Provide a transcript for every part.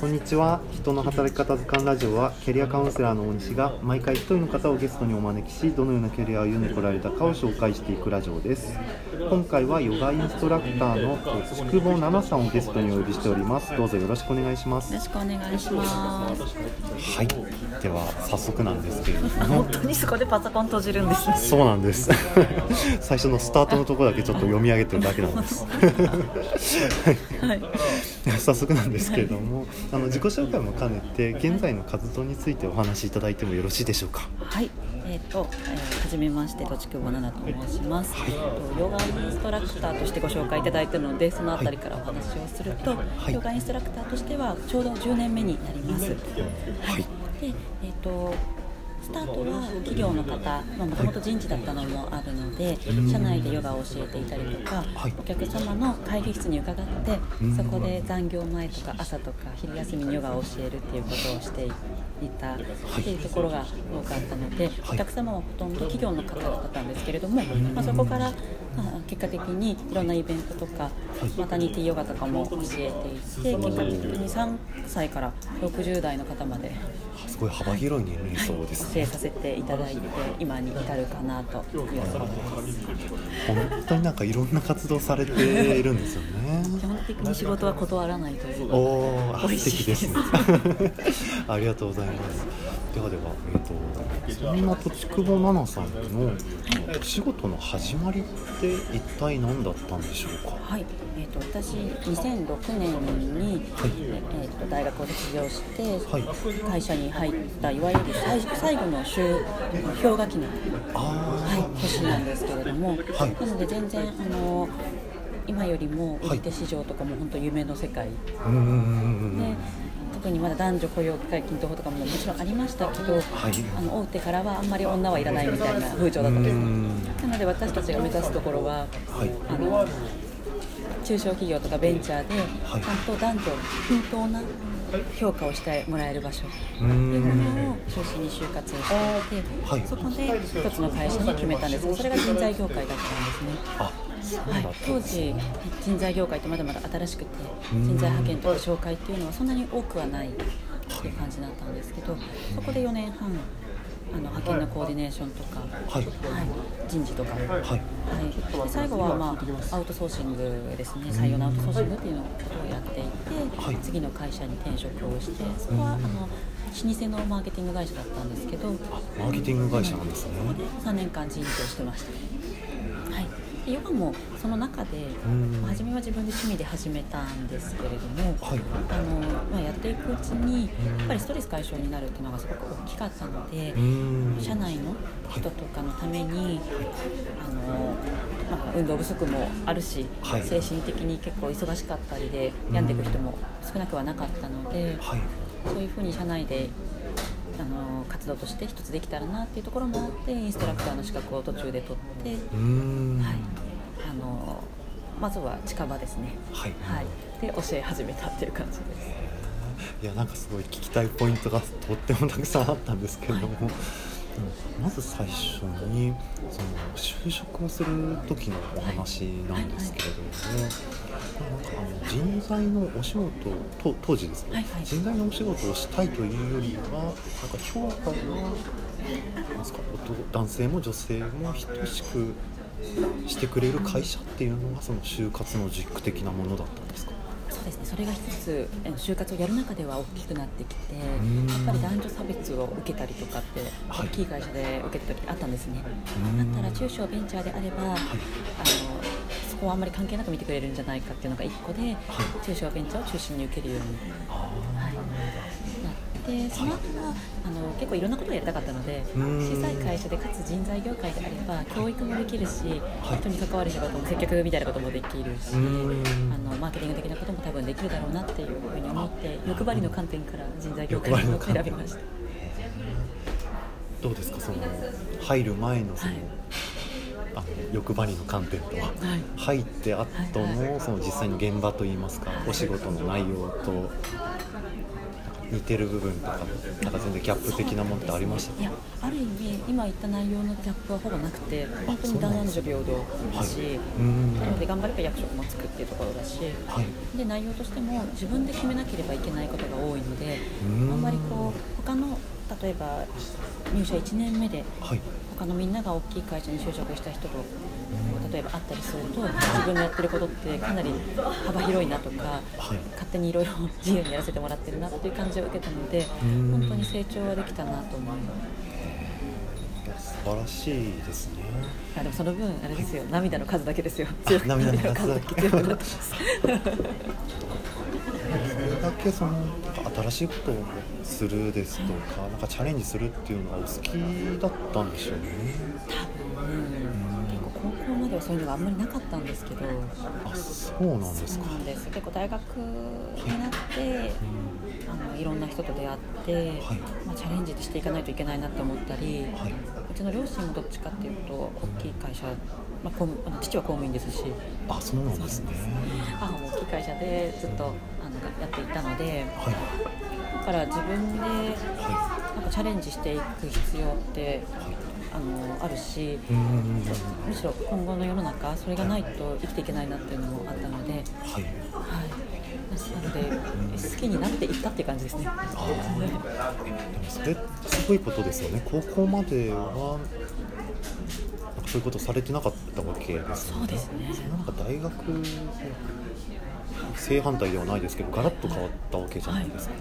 こんにちは。人の働き方図鑑ラジオはキャリアカウンセラーの大西が毎回一人の方をゲストにお招きしどのようなキャリアを歩んでこられたかを紹介していくラジオです。今回はヨガインストラクターの筑保奈々さんをゲストにお呼びしております。どうぞよろしくお願いします。よろしくお願いします。はい。では早速なんですけれども。本当にそこでパソコン閉じるんですね。そうなんです。最初のスタートのところだけちょっと読み上げてるだけなんです。はい。早速なんですけれどもあの自己紹介も兼ねて現在の活動についてお話しいただいてもよろしいでしょうか？はい。えっ、と、えー、はじめまして、とちくぼななと申します。えっとヨガインストラクターとしてご紹介いただいているので、そのあたりからお話をすると、いヨガインストラクターとしてはちょうど10年目になります。はい。で、えっ、と。スタートは企業の方、まあ、もともと人事だったのもあるので、社内でヨガを教えていたりとか、はい。お客様の会議室に伺って、そこで残業前とか朝とか昼休みにヨガを教えるっていうことをしていたっていうところが多かったので、お客様はほとんど企業の方だったんですけれども、まあ、そこから、まあ、結果的にいろんなイベントとか、マタニティヨガとかも教えていて結果的に3歳から60代の方まですごい幅広い年齢層です教えさせていただいて今に至るかなという。本当になんかいろんな活動されているんですよね基本的に仕事は断らないというおーあ美味素敵でしいですすねありがとうございますではでは、えー、とそんなとちくぼ奈々さんのお仕事の始まりって一体何だったんでしょうかはい、えー、と私2006年に、えー、と大学を卒業して、はい会社に入ったいわゆる最最後の週氷河期の、あはい、年なんですけれども、はい。なので全然あの今よりも売り手市場とかも本当夢の世界。で、特にまだ男女雇用機会均等法とかももちろんありましたけど、はい。あの大手からはあんまり女はいらないみたいな風潮だったんですね。なので私たちが目指すところは、はい。あの中小企業とかベンチャーで、はい。ちゃんと男女均等な評価をしてもらえる場所ってういうものを中心に就活をしていて、はい。そこで一つの会社に決めたんですがそれが人材業界だったんですね。はい。当時人材業界ってまだまだ新しくて人材派遣とか紹介っていうのはそんなに多くはないっていう感じだったんですけどそこで4年半あの派遣のコーディネーションとか、はい。人事とか、はい。はい。で最後は、まあ、アウトソーシングですね。採用のアウトソーシングっていうのことをやっていて、はい。次の会社に転職をしてそこはあの老舗のマーケティング会社だったんですけどマーケティング会社なんですね。ここで3年間人事をしてました。ヨガもその中で、初めは自分で趣味で始めたんですけれども、はい。あのまあ、やっていくうちにやっぱりストレス解消になるっていうのがすごく大きかったので、ん。社内の人とかのために、あのまあ、運動不足もあるし、はい。精神的に結構忙しかったりで病んでいく人も少なくはなかったので。はい。そういうふうに社内であの活動として一つできたらなっていうところもあってインストラクターの資格を途中で取って、はい、あのまずは近場ですね、はい。はい、で教え始めたっていう感じです。いやなんかすごい聞きたいポイントがとってもたくさんあったんですけれども、うんまず最初にその就職をする時のお話なんですけれども、なんかあの人材のお仕事と当時ですね、はいはい。人材のお仕事をしたいというよりはなんか評価がですか男男性も女性も等しくしてくれる会社っていうのがその就活の軸的なものだったんですか？れが一つえー就活をやる中では大きくなってきてん。やっぱり男女差別を受けたりとかってはい。大きい会社で受けた時あったんですね。うん。だったら中小ベンチャーであれば、あのそこはあんまり関係なく見てくれるんじゃないかっていうのが一個で、中小ベンチャーを中心に受けるように。はい、なってその後はあの結構いろんなことをやりたかったのでうん。小さい会社でかつ人材業界であれば教育もできるし、はい。人に関わる仕事も接客みたいなこともできるし、うん。あのマーケティング的なことも多分できるだろうなっていうふうに思って欲張りの観点から人材業界を選びました。どうですかその入る前のその、はい。あの欲張りの観点とは、はい。入って後のその実際の現場といいますか、お仕事の内容と似てる部分とかなんか全然ギャップ的なものってありました？いやある意味今言った内容のギャップはほぼなくて本当に男女平等だし、なので頑張れば役職もつくっていうところだし、はい。で内容としても自分で決めなければいけないことが多いのでうん。あんまりこう他の例えば入社1年目ではい。他のみんなが大きい会社に就職した人と例えば会ったりすると自分のやってることってかなり幅広いなとか、はい。勝手にいろいろ自由にやらせてもらってるなっていう感じを受けたのでうん。本当に成長はできたなと思います。素晴らしいですね。あでもその分あれですよ涙の数だけですよ。涙の数。だけ だけそのなんか新しいことをするですとかなんかチャレンジするっていうのがお好きだったんでしょうね。うん。結構高校まではそういうのがあんまりなかったんですけど。あそうなんですか。そうなんです。結構大学になってあのいろんな人と出会って、はい。まあ、チャレンジしていかないといけないなって思ったり、はい。うちの両親もどっちかっていうと大きい会社、まあ、公務あの父は公務員ですし。あそうなんですね。母も大きい会社でずっとあのやっていたのではい。だから自分ではなんかチャレンジしていく必要ってあのあるしむしろ今後の世の中それがないと生きていけないなっていうのもあったので、はい、はい。なので好きになっていったっていう感じですね。あー。でもそれすごいことですよね。高校まではそういうことされてなかったわけですよね。そうですね。それなんか大学正反対ではないですけどガラッと変わったわけじゃないですか、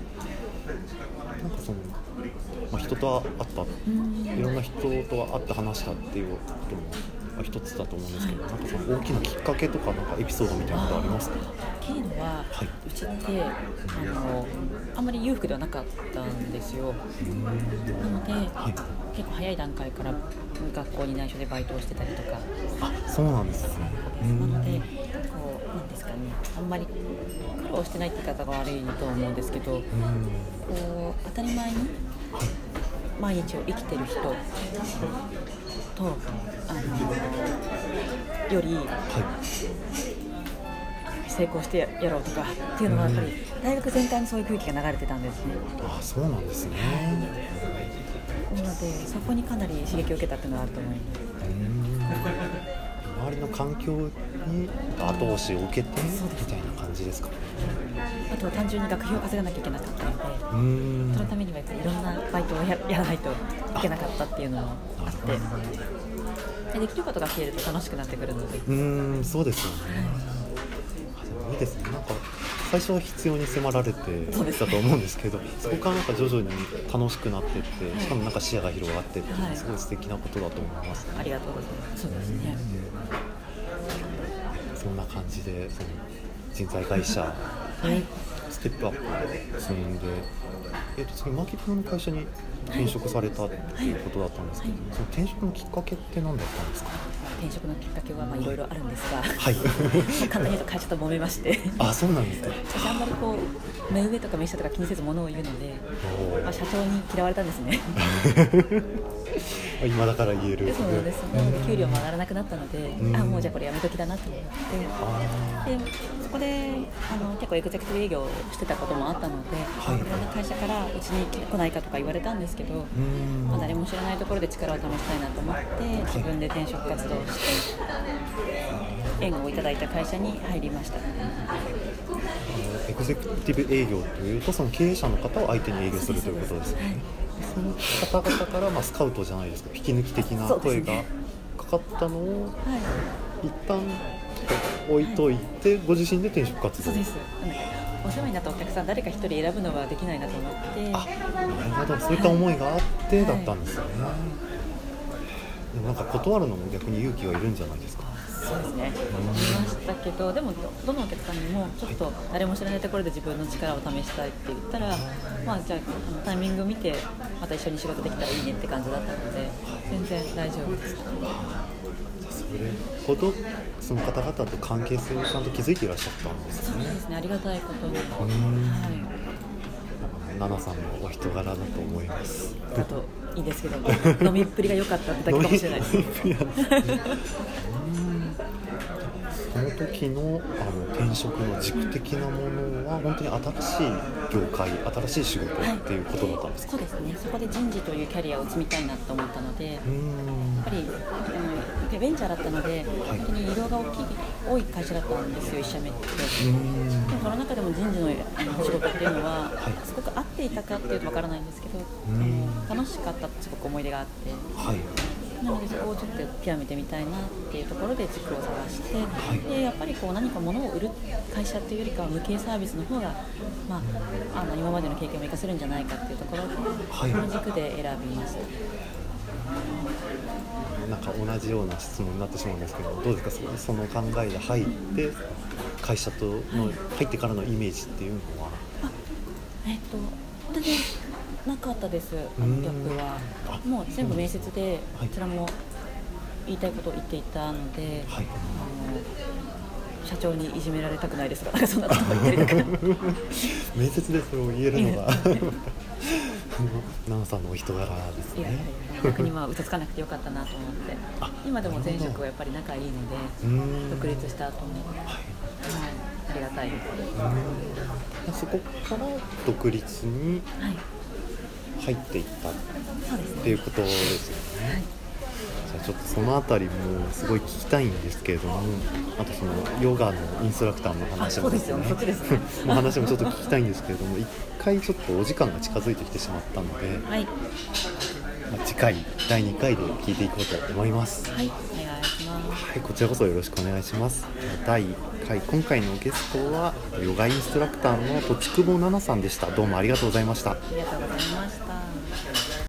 なんかその、まあ、人と会ったうん。いろんな人と会って話したっていうこともまあ一つだと思うんですけど、なんかその大きなきっかけとかなんかエピソードみたいなことありますか？大きいのは、はい。うちってあのあんまり裕福ではなかったんですよ。なので、はい結構早い段階から学校に内緒でバイトをしてたりとか。あそうなんですね。なのでこうなんですかね。あんまり苦労してないって言い方が悪いと思うんですけどうん。こう当たり前に毎日を生きてる人とあのよりはい。成功してやろうとかっていうのはやっぱり大学全体にそういう空気が流れてたんですね。あそうなんですね。なのでそこにかなり刺激を受けたっていうのはあると思います。うん周りの環境に後押しを受けてみたいな感じですかあとは単純に学費を稼がなきゃいけなかったのでそのためにはやっぱりいろんなバイトをややらないといけなかったっていうのもあって。でできることが増えると楽しくなってくるのでうーんそうですよねあでもいいですねなんか最初は必要に迫られてだと思うんですけどそこからなんか徐々に楽しくなっていってはい。しかもなんか視野が広がってってはい。すごい素敵なことだと思いますね。ありがとうございます。そうですね。そんな感じでその人材会社はい。ステップアップ積んで、えっと次マーケティングの会社に転職されたっていうことだったんですけど、はい。その転職のきっかけって何だったんですか？転職のきっかけはまあいろいろあるんですが、はい。簡単に言うと会社と揉めまして。あそうなんですね。私あんまりこう目上とか目下とか気にせず物を言うので、まあ、社長に嫌われたんですね 今だから言える。でそうですなので給料も上がらなくなったので、ん。あもうじゃあこれやめときだなと思って。あでそこであの結構エグゼクティブ営業をしてたこともあったので、はいい、ろんな会社からうちに来ないかとか言われたんですけど、まあ、誰も知らないところで力を試したいなと思って自分で転職活動をして縁をいただいた会社に入りました。エグゼクティブ営業というとその経営者の方を相手に営業するということですよね。その方々からまあスカウトじゃないですか引き抜き的な声ね。がかかったのをはい。一旦置いといてご自身で転職活動。そうです。あのお世話になったお客さん誰か一人選ぶのはできないなと思って。あなるほど。そういった思いがあってだったんですよね、でもなんか断るのも逆に勇気がいるんじゃないですかそうですね。思いましたけどでもどどのお客さんにもちょっと誰も知らないところで自分の力を試したいって言ったらまあじゃああのタイミング見てまた一緒に仕事できたらいいねって感じだったので全然大丈夫です。ほどその方々と関係性をちゃんと築いていらっしゃったんですそうね。ですねありがたいことに、ん。は奈々さんのお人柄だと思います。い、だといいですけど飲みっぷりが良かったってだけかもしれないです 飲みっぷりなんですねこの時のあの転職の軸的なものは本当に新しい業界新しい仕事っていうことだったんですか、そうですね。そこで人事というキャリアを積みたいなと思ったのでやっぱりあのベンチャーだったので本当に移動が大きい多い会社だったんですよ1社目って。でもその中でも人事のあの仕事っていうのは、はい。すごく合っていたかっていうとわからないんですけど、楽しかったってすごく思い出があって。はいなのでそこをちょっと極めてみたいなっていうところで軸を探して、い。でやっぱりこう何か物を売る会社っていうよりかは無形サービスの方が、まあ、あの今までの経験も活かせるんじゃないかっていうところで、はい。その軸で選びました。なんか同じような質問になってしまうんですけどどうですか？その考えで入って会社との入ってからのイメージっていうのは？えっと全然なかったです、あうん。のギャップは。あ。もう全部面接で、はい。こちらも言いたいことを言っていたので、はい。あの社長にいじめられたくないですとか、なんかそんなこと言ったりとか。面接でそれを言えるのが。奈々さんのお人柄ですね。いや逆にまあ嘘つかなくてよかったなと思って。あ今でも前職はやっぱり仲いいので独立した後も、はい。はい、ありがたいです、うんそこから独立にはい、入っていったっていうことですよね、じゃあちょっとそのあたりもすごい聞きたいんですけれどもあとそのヨガのインストラクターのあ話もそうですよ。ねそですね。の話もちょっと聞きたいんですけれども一回ちょっとお時間が近づいてきてしまったので、はい。まあ、次回第2回で聞いていこうと思いますはいお願いしますはい、こちらこそよろしくお願いします。第1回、今回のゲストはヨガインストラクターの土地久保奈々さんでした。どうもありがとうございました。ありがとうございました